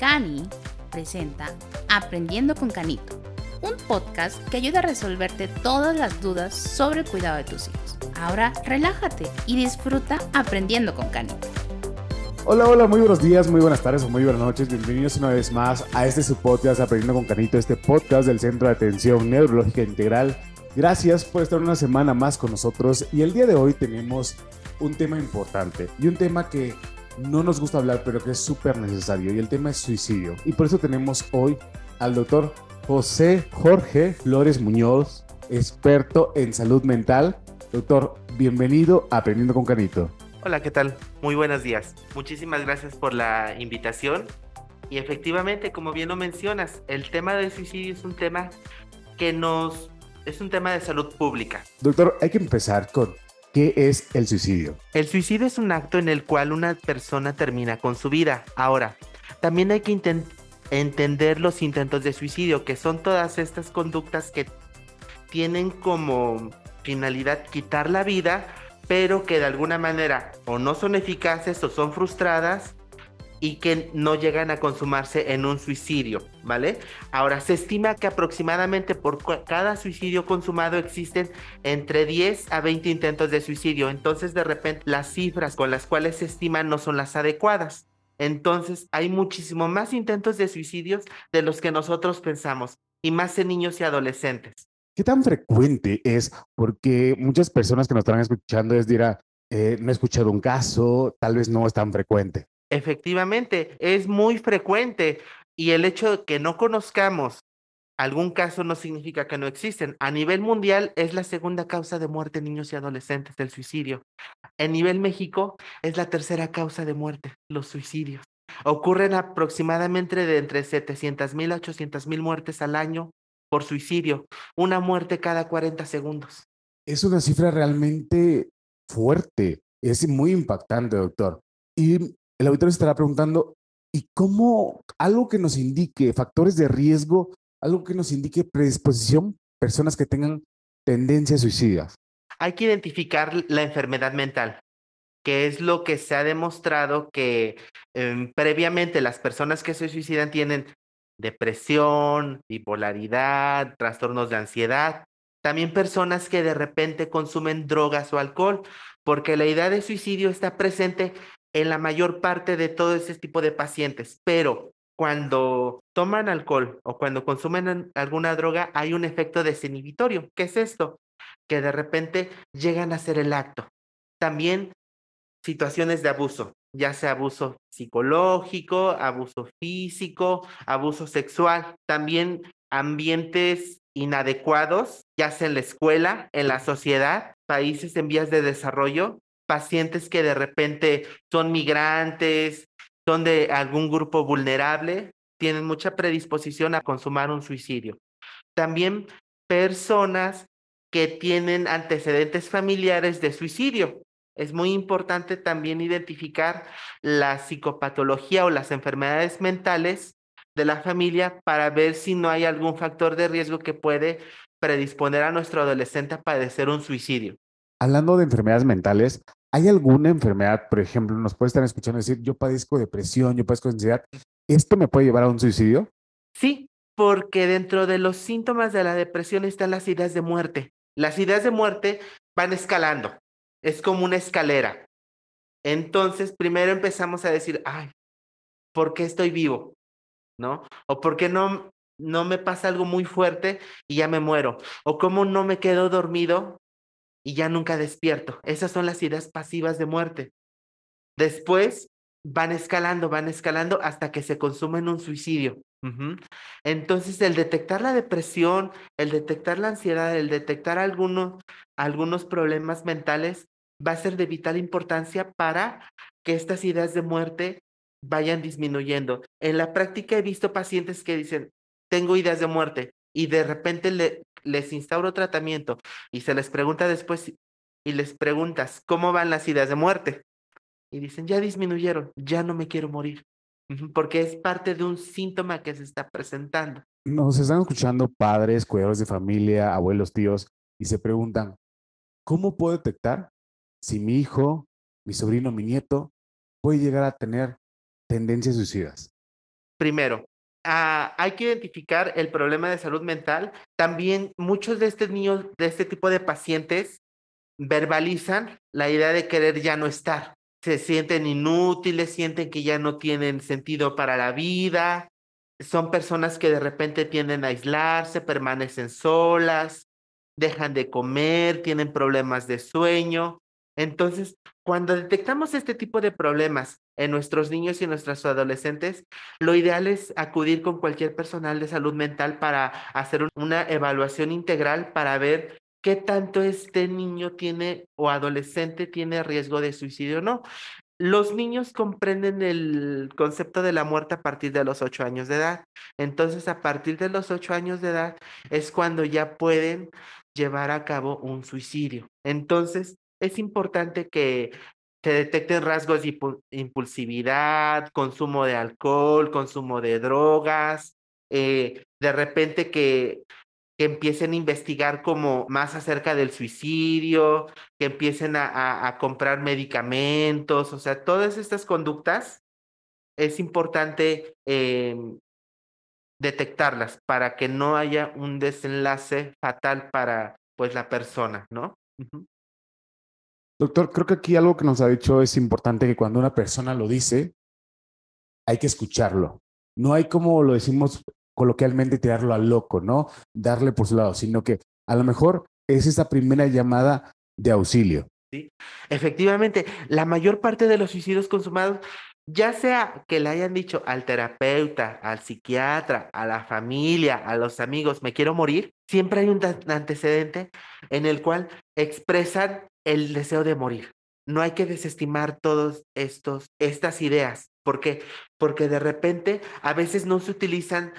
Cani presenta Aprendiendo con Canito, un podcast que ayuda a resolverte todas las dudas sobre el cuidado de tus hijos. Ahora relájate y disfruta aprendiendo con Canito. Hola, hola, muy buenos días, muy buenas tardes o muy buenas noches. Bienvenidos una vez más a este su podcast Aprendiendo con Canito, este podcast del Centro de Atención Neurológica Integral. Gracias por estar una semana más con nosotros y el día de hoy tenemos un tema importante y un tema que no nos gusta hablar, pero que es súper necesario, y el tema es suicidio. Y por eso tenemos hoy al doctor José Jorge Flores Muñoz, experto en salud mental. Doctor, bienvenido a Aprendiendo con Canito. Hola, ¿qué tal? Muy buenos días. Muchísimas gracias por la invitación. Y efectivamente, como bien lo mencionas, el tema del suicidio es un tema que nos... es un tema de salud pública. Doctor, hay que empezar con ¿Qué es el suicidio? El suicidio es un acto en el cual una persona termina con su vida. Ahora, también hay que entender los intentos de suicidio, que son todas estas conductas que tienen como finalidad quitar la vida, pero que de alguna manera o no son eficaces o son frustradas y que no llegan a consumarse en un suicidio, ¿vale? Ahora, se estima que aproximadamente por cada suicidio consumado existen entre 10 a 20 intentos de suicidio, entonces de repente las cifras con las cuales se estiman no son las adecuadas. Entonces, hay muchísimo más intentos de suicidios de los que nosotros pensamos, y más en niños y adolescentes. ¿Qué tan frecuente es? Porque muchas personas que nos están escuchando es dirá, eh, no he escuchado un caso, tal vez no es tan frecuente. Efectivamente, es muy frecuente y el hecho de que no conozcamos algún caso no significa que no existen. A nivel mundial es la segunda causa de muerte en niños y adolescentes del suicidio. En nivel México es la tercera causa de muerte, los suicidios. Ocurren aproximadamente de entre 700 mil a 800 mil muertes al año por suicidio, una muerte cada 40 segundos. Es una cifra realmente fuerte, es muy impactante, doctor. Y el auditorio estará preguntando, ¿y cómo algo que nos indique factores de riesgo, algo que nos indique predisposición, personas que tengan tendencias suicidas? Hay que identificar la enfermedad mental, que es lo que se ha demostrado que em, previamente las personas que se suicidan tienen depresión, bipolaridad, trastornos de ansiedad, también personas que de repente consumen drogas o alcohol, porque la idea de suicidio está presente en la mayor parte de todo ese tipo de pacientes, pero cuando toman alcohol o cuando consumen alguna droga hay un efecto desinhibitorio. ¿Qué es esto? Que de repente llegan a hacer el acto. También situaciones de abuso, ya sea abuso psicológico, abuso físico, abuso sexual, también ambientes inadecuados, ya sea en la escuela, en la sociedad, países en vías de desarrollo, pacientes que de repente son migrantes, son de algún grupo vulnerable, tienen mucha predisposición a consumar un suicidio. También personas que tienen antecedentes familiares de suicidio. Es muy importante también identificar la psicopatología o las enfermedades mentales de la familia para ver si no hay algún factor de riesgo que puede predisponer a nuestro adolescente a padecer un suicidio. Hablando de enfermedades mentales, ¿Hay alguna enfermedad, por ejemplo, nos puede estar escuchando decir, yo padezco depresión, yo padezco ansiedad, ¿esto me puede llevar a un suicidio? Sí, porque dentro de los síntomas de la depresión están las ideas de muerte. Las ideas de muerte van escalando, es como una escalera. Entonces, primero empezamos a decir, ay, ¿por qué estoy vivo? ¿No? O ¿por qué no, no me pasa algo muy fuerte y ya me muero? O ¿cómo no me quedo dormido y ya nunca despierto. Esas son las ideas pasivas de muerte. Después van escalando, van escalando hasta que se consumen un suicidio. Entonces, el detectar la depresión, el detectar la ansiedad, el detectar algunos, algunos problemas mentales va a ser de vital importancia para que estas ideas de muerte vayan disminuyendo. En la práctica he visto pacientes que dicen, tengo ideas de muerte, y de repente le, les instauro tratamiento y se les pregunta después y les preguntas, ¿cómo van las ideas de muerte? Y dicen, ya disminuyeron, ya no me quiero morir, porque es parte de un síntoma que se está presentando. Nos están escuchando padres, cuidadores de familia, abuelos, tíos, y se preguntan, ¿cómo puedo detectar si mi hijo, mi sobrino, mi nieto puede llegar a tener tendencias suicidas? Primero, ah, hay que identificar el problema de salud mental. También muchos de estos niños, de este tipo de pacientes, verbalizan la idea de querer ya no estar. Se sienten inútiles, sienten que ya no tienen sentido para la vida. Son personas que de repente tienden a aislarse, permanecen solas, dejan de comer, tienen problemas de sueño. Entonces, cuando detectamos este tipo de problemas en nuestros niños y nuestros adolescentes, lo ideal es acudir con cualquier personal de salud mental para hacer una evaluación integral para ver qué tanto este niño tiene o adolescente tiene riesgo de suicidio o no. Los niños comprenden el concepto de la muerte a partir de los ocho años de edad. Entonces, a partir de los ocho años de edad es cuando ya pueden llevar a cabo un suicidio. Entonces, es importante que se detecten rasgos de impulsividad, consumo de alcohol, consumo de drogas, eh, de repente que, que, empiecen a investigar como más acerca del suicidio, que empiecen a, a comprar medicamentos, o sea, todas estas conductas es importante eh, detectarlas para que no haya un desenlace fatal para pues la persona, ¿no? Doctor, creo que aquí algo que nos ha dicho es importante que cuando una persona lo dice, hay que escucharlo. No hay como lo decimos coloquialmente tirarlo al loco, ¿no? Darle por su lado, sino que a lo mejor es esa primera llamada de auxilio. Sí, efectivamente, la mayor parte de los suicidios consumados, ya sea que le hayan dicho al terapeuta, al psiquiatra, a la familia, a los amigos, me quiero morir, siempre hay un antecedente en el cual expresan el deseo de morir. No hay que desestimar todos estos estas ideas. ¿Por qué? Porque de repente a veces no se utilizan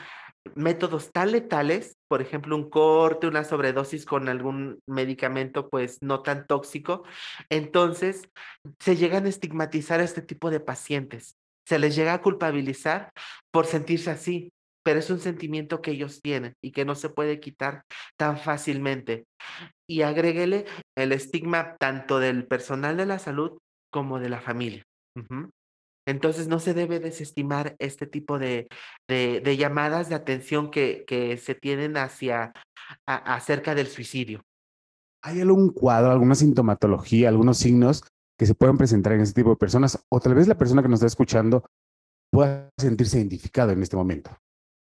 métodos tan letales, por ejemplo, un corte, una sobredosis con algún medicamento pues no tan tóxico, entonces se llegan a estigmatizar a este tipo de pacientes. Se les llega a culpabilizar por sentirse así, pero es un sentimiento que ellos tienen y que no se puede quitar tan fácilmente. Y agréguele el estigma tanto del personal de la salud como de la familia. Entonces no se debe desestimar este tipo de, de, llamadas de atención que, que se tienen hacia acerca del suicidio. ¿Hay algún cuadro, alguna sintomatología, algunos signos que se pueden presentar en este tipo de personas? O tal vez la persona que nos está escuchando pueda sentirse identificado en este momento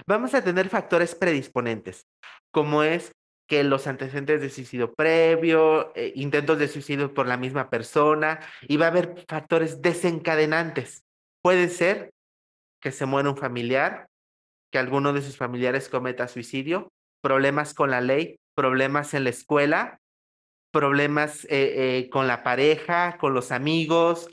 vamos a tener factores predisponentes, como es que los antecedentes de suicidio previo, eh, intentos de suicidio por la misma persona, y va a haber factores desencadenantes. Puede ser que se muera un familiar, que alguno de sus familiares cometa suicidio, problemas con la ley, problemas en la escuela, problemas eh, eh, con la pareja, con los amigos,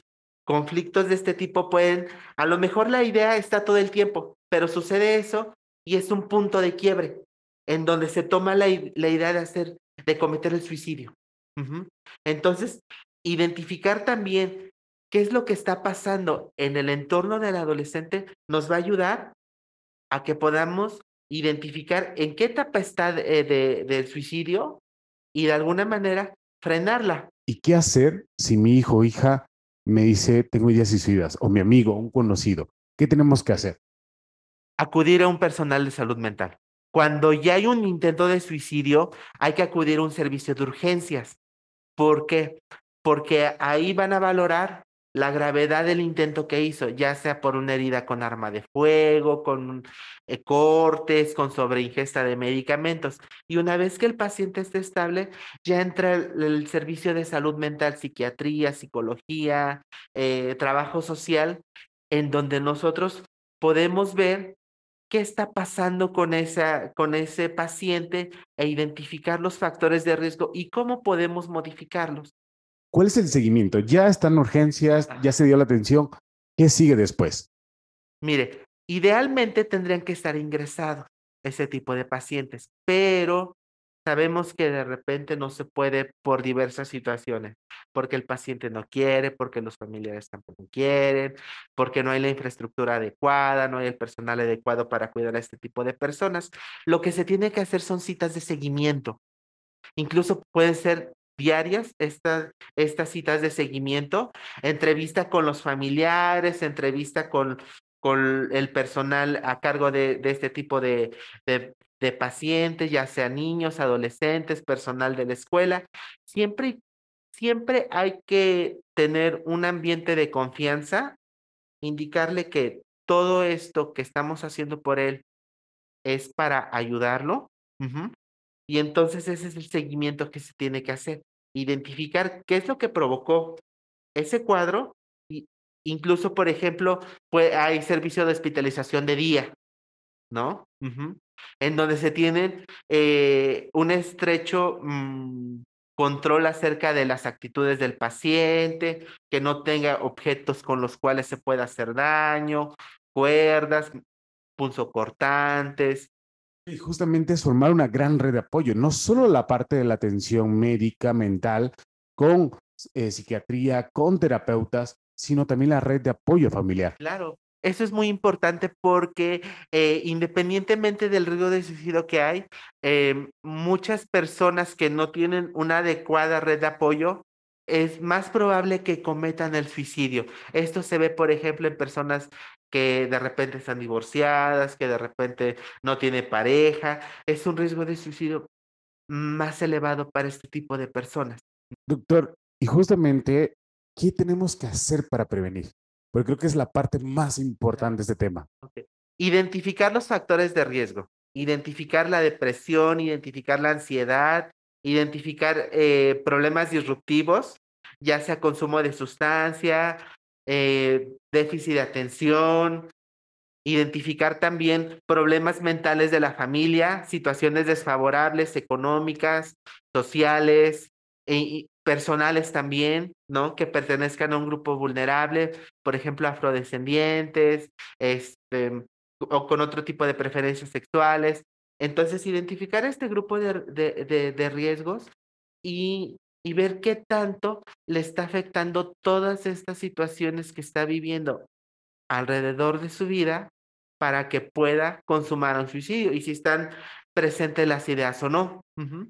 conflictos de este tipo pueden, a lo mejor la idea está todo el tiempo, pero sucede eso y es un punto de quiebre en donde se toma la, idea de hacer, de cometer el suicidio. Entonces, identificar también qué es lo que está pasando en el entorno del adolescente nos va a ayudar a que podamos identificar en qué etapa está de, del suicidio y de alguna manera frenarla. ¿Y qué hacer si mi hijo o hija me dice tengo ideas suicidas o mi amigo, un conocido? ¿Qué tenemos que hacer? acudir a un personal de salud mental. Cuando ya hay un intento de suicidio, hay que acudir a un servicio de urgencias. ¿Por qué? Porque ahí van a valorar la gravedad del intento que hizo, ya sea por una herida con arma de fuego, con eh, cortes, con sobreingesta de medicamentos. Y una vez que el paciente esté estable, ya entra el, servicio de salud mental, psiquiatría, psicología, eh, trabajo social, en donde nosotros podemos ver qué está pasando con, esa, con ese paciente e identificar los factores de riesgo y cómo podemos modificarlos. ¿Cuál es el seguimiento? Ya están urgencias, ya se dio la atención. ¿Qué sigue después? Mire, idealmente tendrían que estar ingresados ese tipo de pacientes, pero Sabemos que de repente no se puede por diversas situaciones, porque el paciente no quiere, porque los familiares tampoco quieren, porque no hay la infraestructura adecuada, no hay el personal adecuado para cuidar a este tipo de personas. Lo que se tiene que hacer son citas de seguimiento. Incluso pueden ser diarias estas, estas citas de seguimiento, entrevista con los familiares, entrevista con, con el personal a cargo de, este tipo de, de, pacientes, ya sea niños, adolescentes, personal de la escuela. Siempre, siempre hay que tener un ambiente de confianza, indicarle que todo esto que estamos haciendo por él es para ayudarlo. Y entonces ese es el seguimiento que se tiene que hacer. Identificar qué es lo que provocó ese cuadro Incluso, por ejemplo, pues, hay servicio de hospitalización de día, ¿no? Uh -huh. En donde se tiene eh, un estrecho mmm, control acerca de las actitudes del paciente, que no tenga objetos con los cuales se pueda hacer daño, cuerdas, punzocortantes. Y justamente es formar una gran red de apoyo, no solo la parte de la atención médica, mental, con eh, psiquiatría, con terapeutas, sino también la red de apoyo familiar. Claro, eso es muy importante porque eh, independientemente del riesgo de suicidio que hay, eh, muchas personas que no tienen una adecuada red de apoyo, es más probable que cometan el suicidio. Esto se ve, por ejemplo, en personas que de repente están divorciadas, que de repente no tiene pareja. Es un riesgo de suicidio más elevado para este tipo de personas. Doctor, y justamente ¿qué tenemos que hacer para prevenir? Porque creo que es la parte más importante de este tema. Identificar los factores de riesgo, identificar la depresión, identificar la ansiedad, identificar eh, problemas disruptivos, ya sea consumo de sustancia, eh, déficit de atención, identificar también problemas mentales de la familia, situaciones desfavorables económicas, sociales, e, personales también, ¿no? Que pertenezcan a un grupo vulnerable, por ejemplo, afrodescendientes, este, o con otro tipo de preferencias sexuales. Entonces, identificar este grupo de, de, de, riesgos y, y ver qué tanto le está afectando todas estas situaciones que está viviendo alrededor de su vida para que pueda consumar un suicidio y si están presentes las ideas o no. Uh.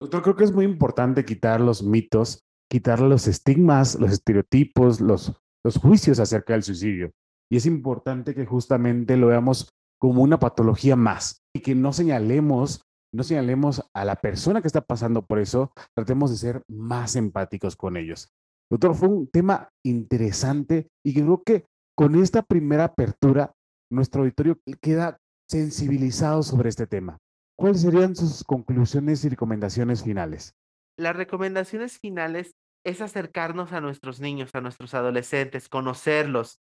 Doctor, creo que es muy importante quitar los mitos, quitar los estigmas, los estereotipos, los, los juicios acerca del suicidio. Y es importante que justamente lo veamos como una patología más y que no señalemos, no señalemos a la persona que está pasando por eso, tratemos de ser más empáticos con ellos. Doctor, fue un tema interesante y creo que con esta primera apertura, nuestro auditorio queda sensibilizado sobre este tema. ¿Cuáles serían sus conclusiones y recomendaciones finales? Las recomendaciones finales es acercarnos a nuestros niños, a nuestros adolescentes, conocerlos,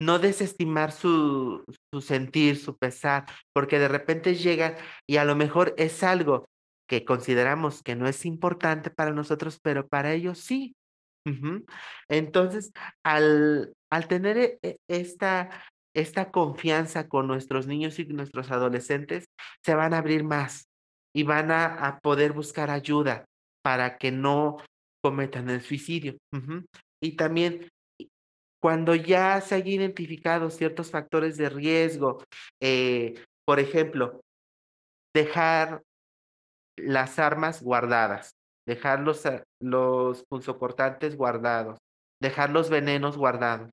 no desestimar su, su sentir, su pesar, porque de repente llegan y a lo mejor es algo que consideramos que no es importante para nosotros, pero para ellos sí. Entonces, al, al tener esta esta confianza con nuestros niños y nuestros adolescentes, se van a abrir más y van a, poder buscar ayuda para que no cometan el suicidio. Y también cuando ya se hayan identificado ciertos factores de riesgo, eh, por ejemplo, dejar las armas guardadas, dejar los, los punzocortantes guardados, dejar los venenos guardados,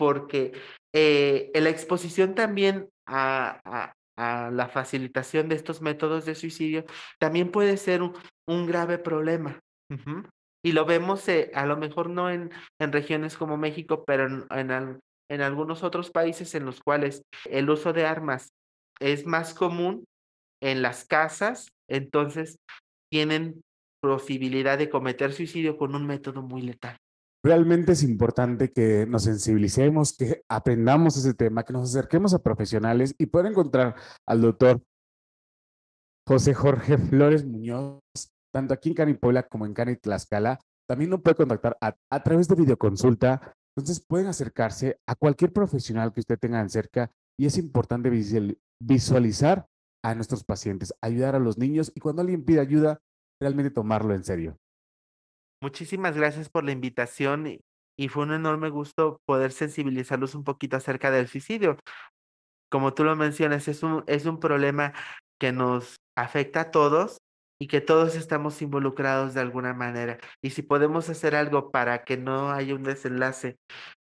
porque eh, la exposición también a, a, a, la facilitación de estos métodos de suicidio también puede ser un, un grave problema. Uh -huh. Y lo vemos eh, a lo mejor no en, en, regiones como México, pero en, en, en algunos otros países en los cuales el uso de armas es más común en las casas, entonces tienen posibilidad de cometer suicidio con un método muy letal. Realmente es importante que nos sensibilicemos, que aprendamos ese tema, que nos acerquemos a profesionales y poder encontrar al doctor José Jorge Flores Muñoz, tanto aquí en Cani Puebla como en Cani Tlaxcala. También nos puede contactar a, a través de videoconsulta. Entonces pueden acercarse a cualquier profesional que usted tenga cerca y es importante visualizar a nuestros pacientes, ayudar a los niños y cuando alguien pide ayuda, realmente tomarlo en serio. Muchísimas gracias por la invitación y, fue un enorme gusto poder sensibilizarlos un poquito acerca del suicidio. Como tú lo mencionas, es un, es un problema que nos afecta a todos y que todos estamos involucrados de alguna manera. Y si podemos hacer algo para que no haya un desenlace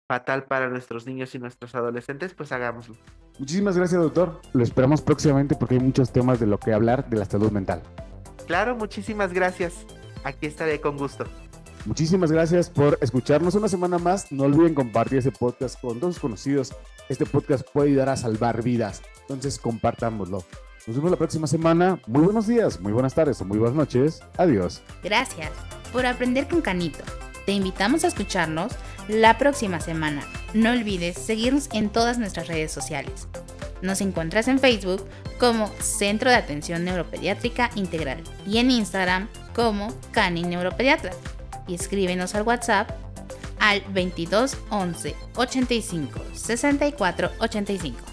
fatal para nuestros niños y nuestros adolescentes, pues hagámoslo. Muchísimas gracias, doctor. Lo esperamos próximamente porque hay muchos temas de lo que hablar de la salud mental. Claro, muchísimas gracias. Aquí estaré con gusto. Muchísimas gracias por escucharnos una semana más. No olviden compartir ese podcast con todos sus conocidos. Este podcast puede ayudar a salvar vidas. Entonces, compartámoslo. Nos vemos la próxima semana. Muy buenos días, muy buenas tardes o muy buenas noches. Adiós. Gracias por aprender con Canito. Te invitamos a escucharnos la próxima semana. No olvides seguirnos en todas nuestras redes sociales. Nos encuentras en Facebook como Centro de Atención Neuropediátrica Integral y en Instagram como Cani Neuropediatra. Y escríbenos al WhatsApp al 22 11 85 64 85.